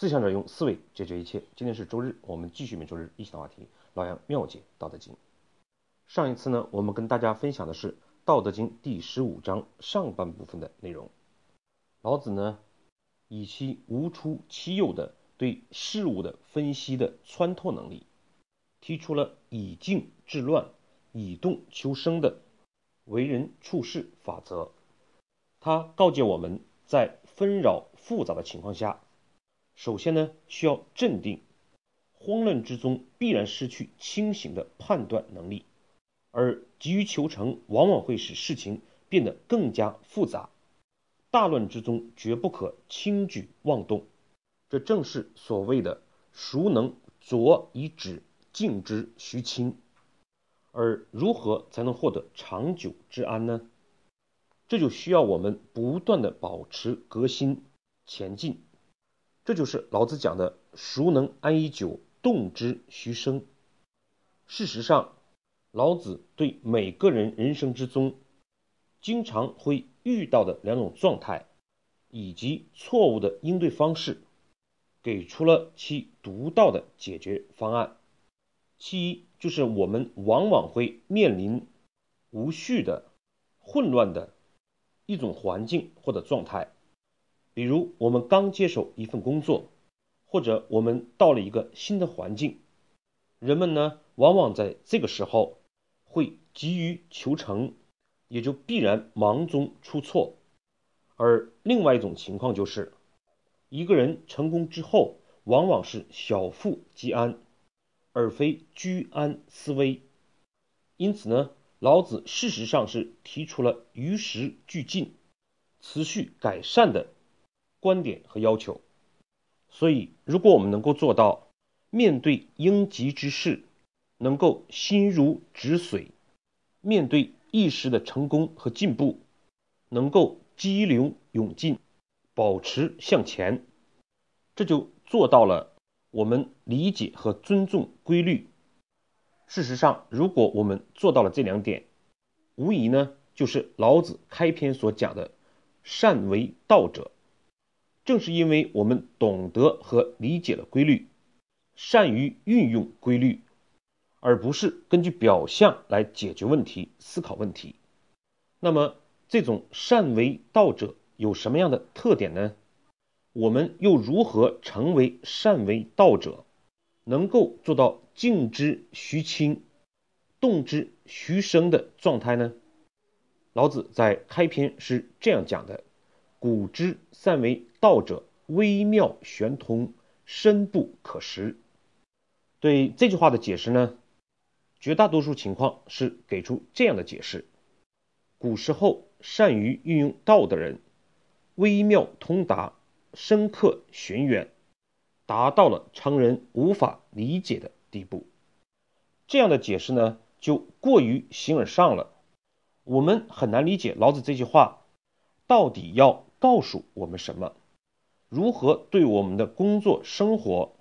思想者用思维解决一切。今天是周日，我们继续每周日一起的话题：老杨妙解《道德经》。上一次呢，我们跟大家分享的是《道德经》第十五章上半部分的内容。老子呢，以其无出其右的对事物的分析的穿透能力，提出了以静制乱、以动求生的为人处事法则。他告诫我们在纷扰复杂的情况下。首先呢，需要镇定。慌乱之中必然失去清醒的判断能力，而急于求成往往会使事情变得更加复杂。大乱之中绝不可轻举妄动，这正是所谓的“孰能浊以止，静之徐清”。而如何才能获得长久之安呢？这就需要我们不断的保持革新前进。这就是老子讲的“孰能安以久，动之徐生”。事实上，老子对每个人人生之中经常会遇到的两种状态以及错误的应对方式，给出了其独到的解决方案。其一就是我们往往会面临无序的、混乱的一种环境或者状态。比如，我们刚接手一份工作，或者我们到了一个新的环境，人们呢，往往在这个时候会急于求成，也就必然忙中出错。而另外一种情况就是，一个人成功之后，往往是小富即安，而非居安思危。因此呢，老子事实上是提出了与时俱进、持续改善的。观点和要求，所以如果我们能够做到面对应急之事，能够心如止水；面对一时的成功和进步，能够激流勇进，保持向前，这就做到了我们理解和尊重规律。事实上，如果我们做到了这两点，无疑呢就是老子开篇所讲的“善为道者”。正是因为我们懂得和理解了规律，善于运用规律，而不是根据表象来解决问题、思考问题。那么，这种善为道者有什么样的特点呢？我们又如何成为善为道者，能够做到静之徐清、动之徐生的状态呢？老子在开篇是这样讲的。古之善为道者，微妙玄通，深不可识。对这句话的解释呢，绝大多数情况是给出这样的解释：古时候善于运用道的人，微妙通达，深刻玄远，达到了常人无法理解的地步。这样的解释呢，就过于形而上了，我们很难理解老子这句话到底要。告诉我们什么？如何对我们的工作生活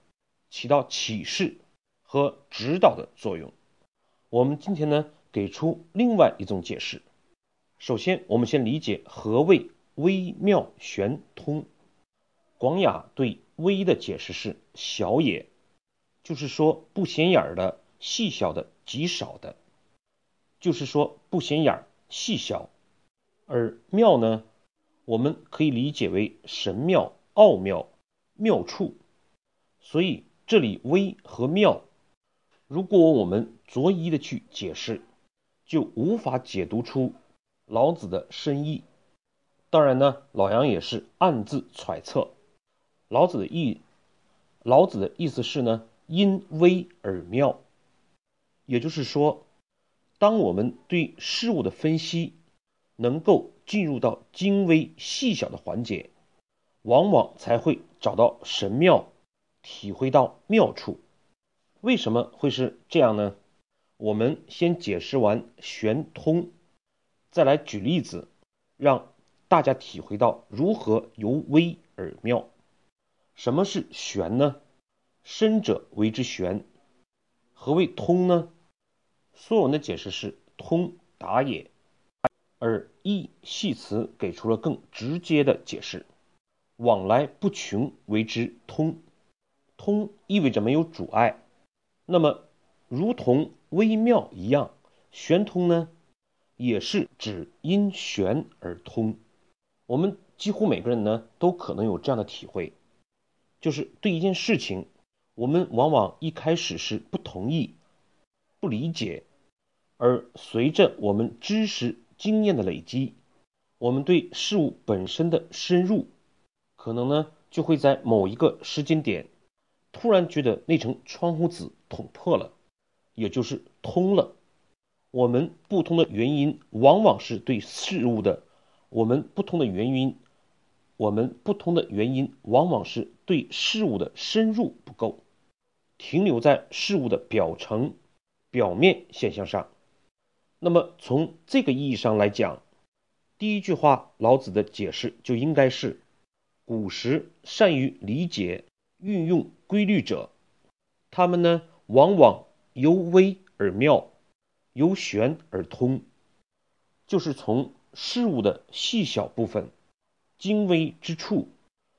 起到启示和指导的作用？我们今天呢，给出另外一种解释。首先，我们先理解何谓微妙玄通。广雅对微的解释是小也，就是说不显眼的、细小的、极少的，就是说不显眼、细小。而妙呢？我们可以理解为神妙、奥妙、妙处，所以这里微和妙，如果我们着一的去解释，就无法解读出老子的深意。当然呢，老杨也是暗自揣测，老子的意，老子的意思是呢，因微而妙，也就是说，当我们对事物的分析能够。进入到精微细小的环节，往往才会找到神妙，体会到妙处。为什么会是这样呢？我们先解释完玄通，再来举例子，让大家体会到如何由微而妙。什么是玄呢？深者为之玄。何谓通呢？所有人的解释是通达也。而易系辞给出了更直接的解释：往来不穷为之通。通意味着没有阻碍。那么，如同微妙一样，玄通呢，也是指因玄而通。我们几乎每个人呢，都可能有这样的体会，就是对一件事情，我们往往一开始是不同意、不理解，而随着我们知识经验的累积，我们对事物本身的深入，可能呢，就会在某一个时间点，突然觉得那层窗户纸捅破了，也就是通了。我们不通的原因，往往是对事物的。我们不通的原因，我们不通的原因，往往是对事物的深入不够，停留在事物的表层、表面现象上。那么从这个意义上来讲，第一句话老子的解释就应该是：古时善于理解、运用规律者，他们呢往往由微而妙，由玄而通，就是从。事物的细小部分、精微之处，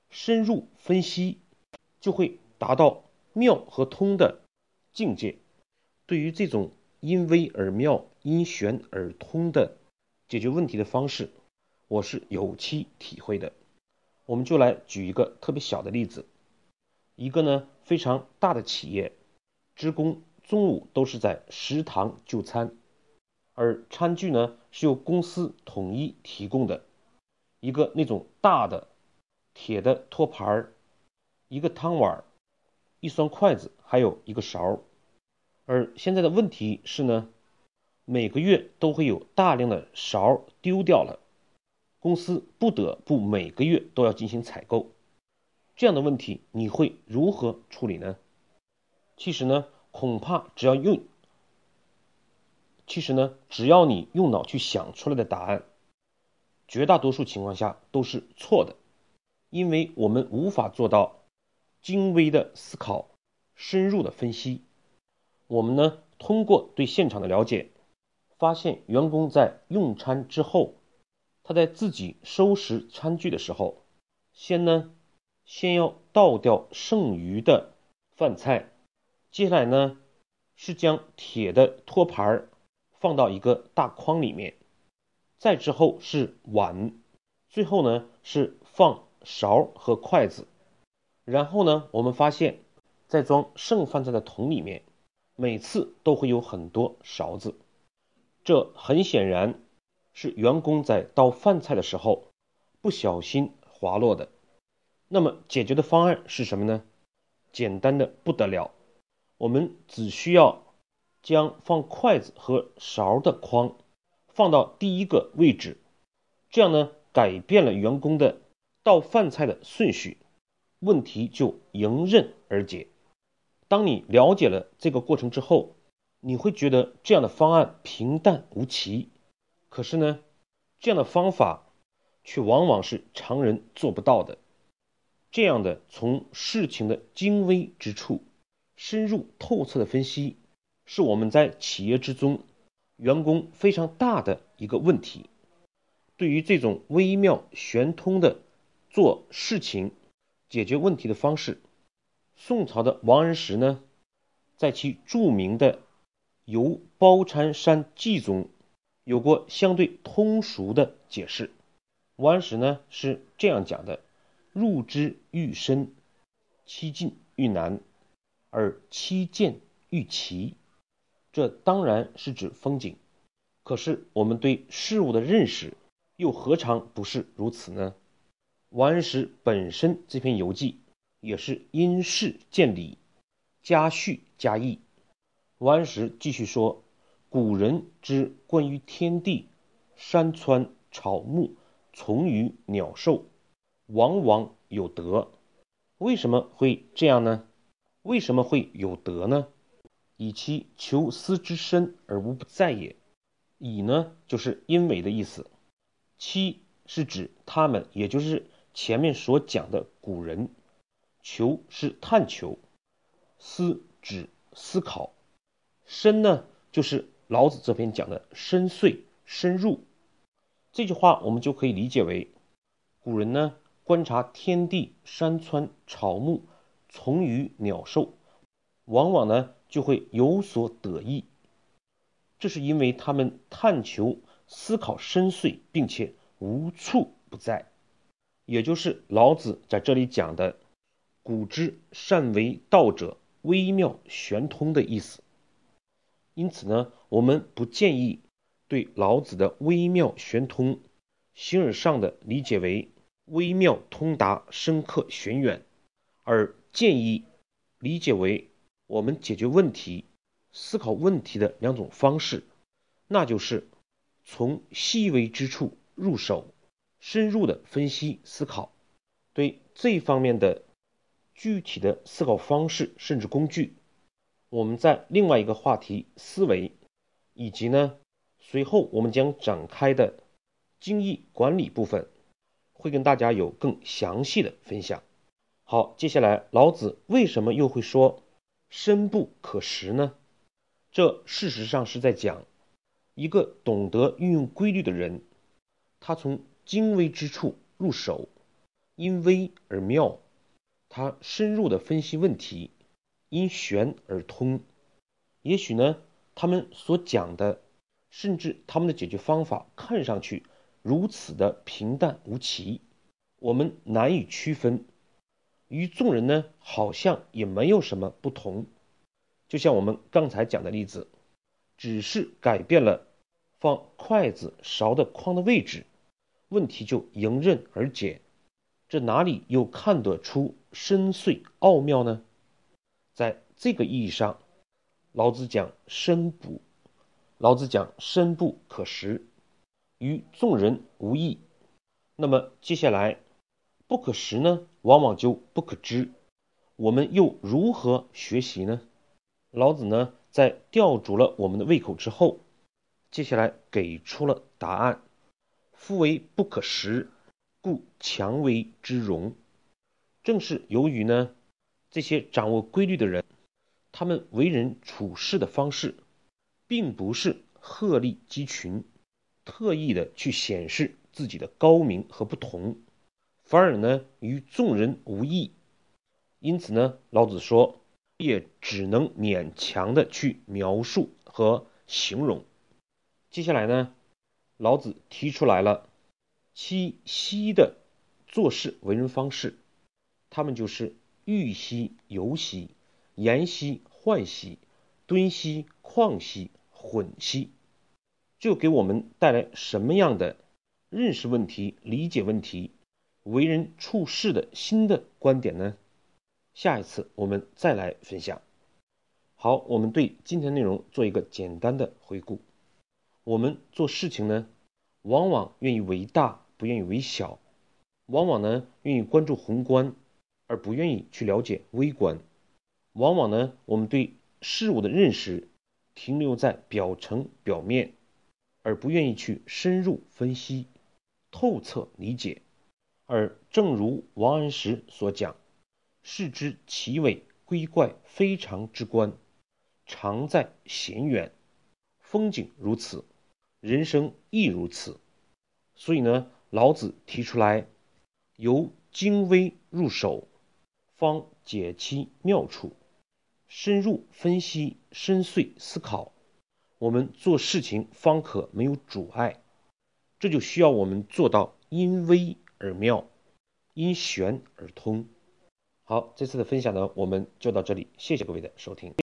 深入分析，就会达到妙和通的境界。对于这种因微而妙、因玄而通的解决问题的方式，我是有期体会的。我们就来举一个特别小的例子：一个呢非常大的企业，职工中午都是在食堂就餐。而餐具呢是由公司统一提供的，一个那种大的铁的托盘儿，一个汤碗，一双筷子，还有一个勺。而现在的问题是呢，每个月都会有大量的勺丢掉了，公司不得不每个月都要进行采购。这样的问题你会如何处理呢？其实呢，恐怕只要用。其实呢，只要你用脑去想出来的答案，绝大多数情况下都是错的，因为我们无法做到精微的思考、深入的分析。我们呢，通过对现场的了解，发现员工在用餐之后，他在自己收拾餐具的时候，先呢，先要倒掉剩余的饭菜，接下来呢，是将铁的托盘儿。放到一个大筐里面，再之后是碗，最后呢是放勺和筷子，然后呢我们发现，在装剩饭菜的桶里面，每次都会有很多勺子，这很显然是员工在倒饭菜的时候不小心滑落的。那么解决的方案是什么呢？简单的不得了，我们只需要。将放筷子和勺的筐放到第一个位置，这样呢，改变了员工的倒饭菜的顺序，问题就迎刃而解。当你了解了这个过程之后，你会觉得这样的方案平淡无奇。可是呢，这样的方法却往往是常人做不到的。这样的从事情的精微之处深入透彻的分析。是我们在企业之中，员工非常大的一个问题。对于这种微妙玄通的做事情、解决问题的方式，宋朝的王安石呢，在其著名的《游褒禅山记》中，有过相对通俗的解释。王安石呢是这样讲的：“入之愈深，期进愈难，而期见愈奇。”这当然是指风景，可是我们对事物的认识又何尝不是如此呢？王安石本身这篇游记也是因事见理，加叙加意。王安石继续说：“古人之关于天地、山川、草木、虫鱼、鸟兽，往往有德。为什么会这样呢？为什么会有德呢？”以其求思之深而无不在也。以呢，就是因为的意思。期是指他们，也就是前面所讲的古人。求是探求，思指思考。深呢，就是老子这篇讲的深邃、深入。这句话我们就可以理解为，古人呢观察天地、山川、草木、虫鱼鸟兽，往往呢就会有所得益。这是因为他们探求思考深邃，并且无处不在，也就是老子在这里讲的“古之善为道者，微妙玄通”的意思。因此呢，我们不建议对老子的微妙玄通，形而上的理解为微妙通达、深刻玄远，而建议理解为我们解决问题。思考问题的两种方式，那就是从细微之处入手，深入的分析思考。对这方面的具体的思考方式甚至工具，我们在另外一个话题思维，以及呢随后我们将展开的精益管理部分，会跟大家有更详细的分享。好，接下来老子为什么又会说深不可识呢？这事实上是在讲，一个懂得运用规律的人，他从精微之处入手，因微而妙；他深入的分析问题，因玄而通。也许呢，他们所讲的，甚至他们的解决方法，看上去如此的平淡无奇，我们难以区分，与众人呢，好像也没有什么不同。就像我们刚才讲的例子，只是改变了放筷子勺的框的位置，问题就迎刃而解。这哪里又看得出深邃奥妙呢？在这个意义上，老子讲深不，老子讲深不可食，与众人无异。那么接下来，不可食呢，往往就不可知。我们又如何学习呢？老子呢，在吊足了我们的胃口之后，接下来给出了答案：夫为不可食，故强为之容。正是由于呢，这些掌握规律的人，他们为人处事的方式，并不是鹤立鸡群，特意的去显示自己的高明和不同，反而呢，与众人无异。因此呢，老子说。也只能勉强的去描述和形容。接下来呢，老子提出来了七息的做事为人方式，他们就是欲息、游息、言息、涣息、敦息、旷息、混息，就给我们带来什么样的认识问题、理解问题、为人处事的新的观点呢？下一次我们再来分享。好，我们对今天内容做一个简单的回顾。我们做事情呢，往往愿意为大，不愿意为小；往往呢，愿意关注宏观，而不愿意去了解微观；往往呢，我们对事物的认识停留在表层表面，而不愿意去深入分析、透彻理解。而正如王安石所讲。视之其伟，归怪非常之观，常在闲远。风景如此，人生亦如此。所以呢，老子提出来，由精微入手，方解其妙处；深入分析，深邃思考，我们做事情方可没有阻碍。这就需要我们做到因微而妙，因玄而通。好，这次的分享呢，我们就到这里，谢谢各位的收听。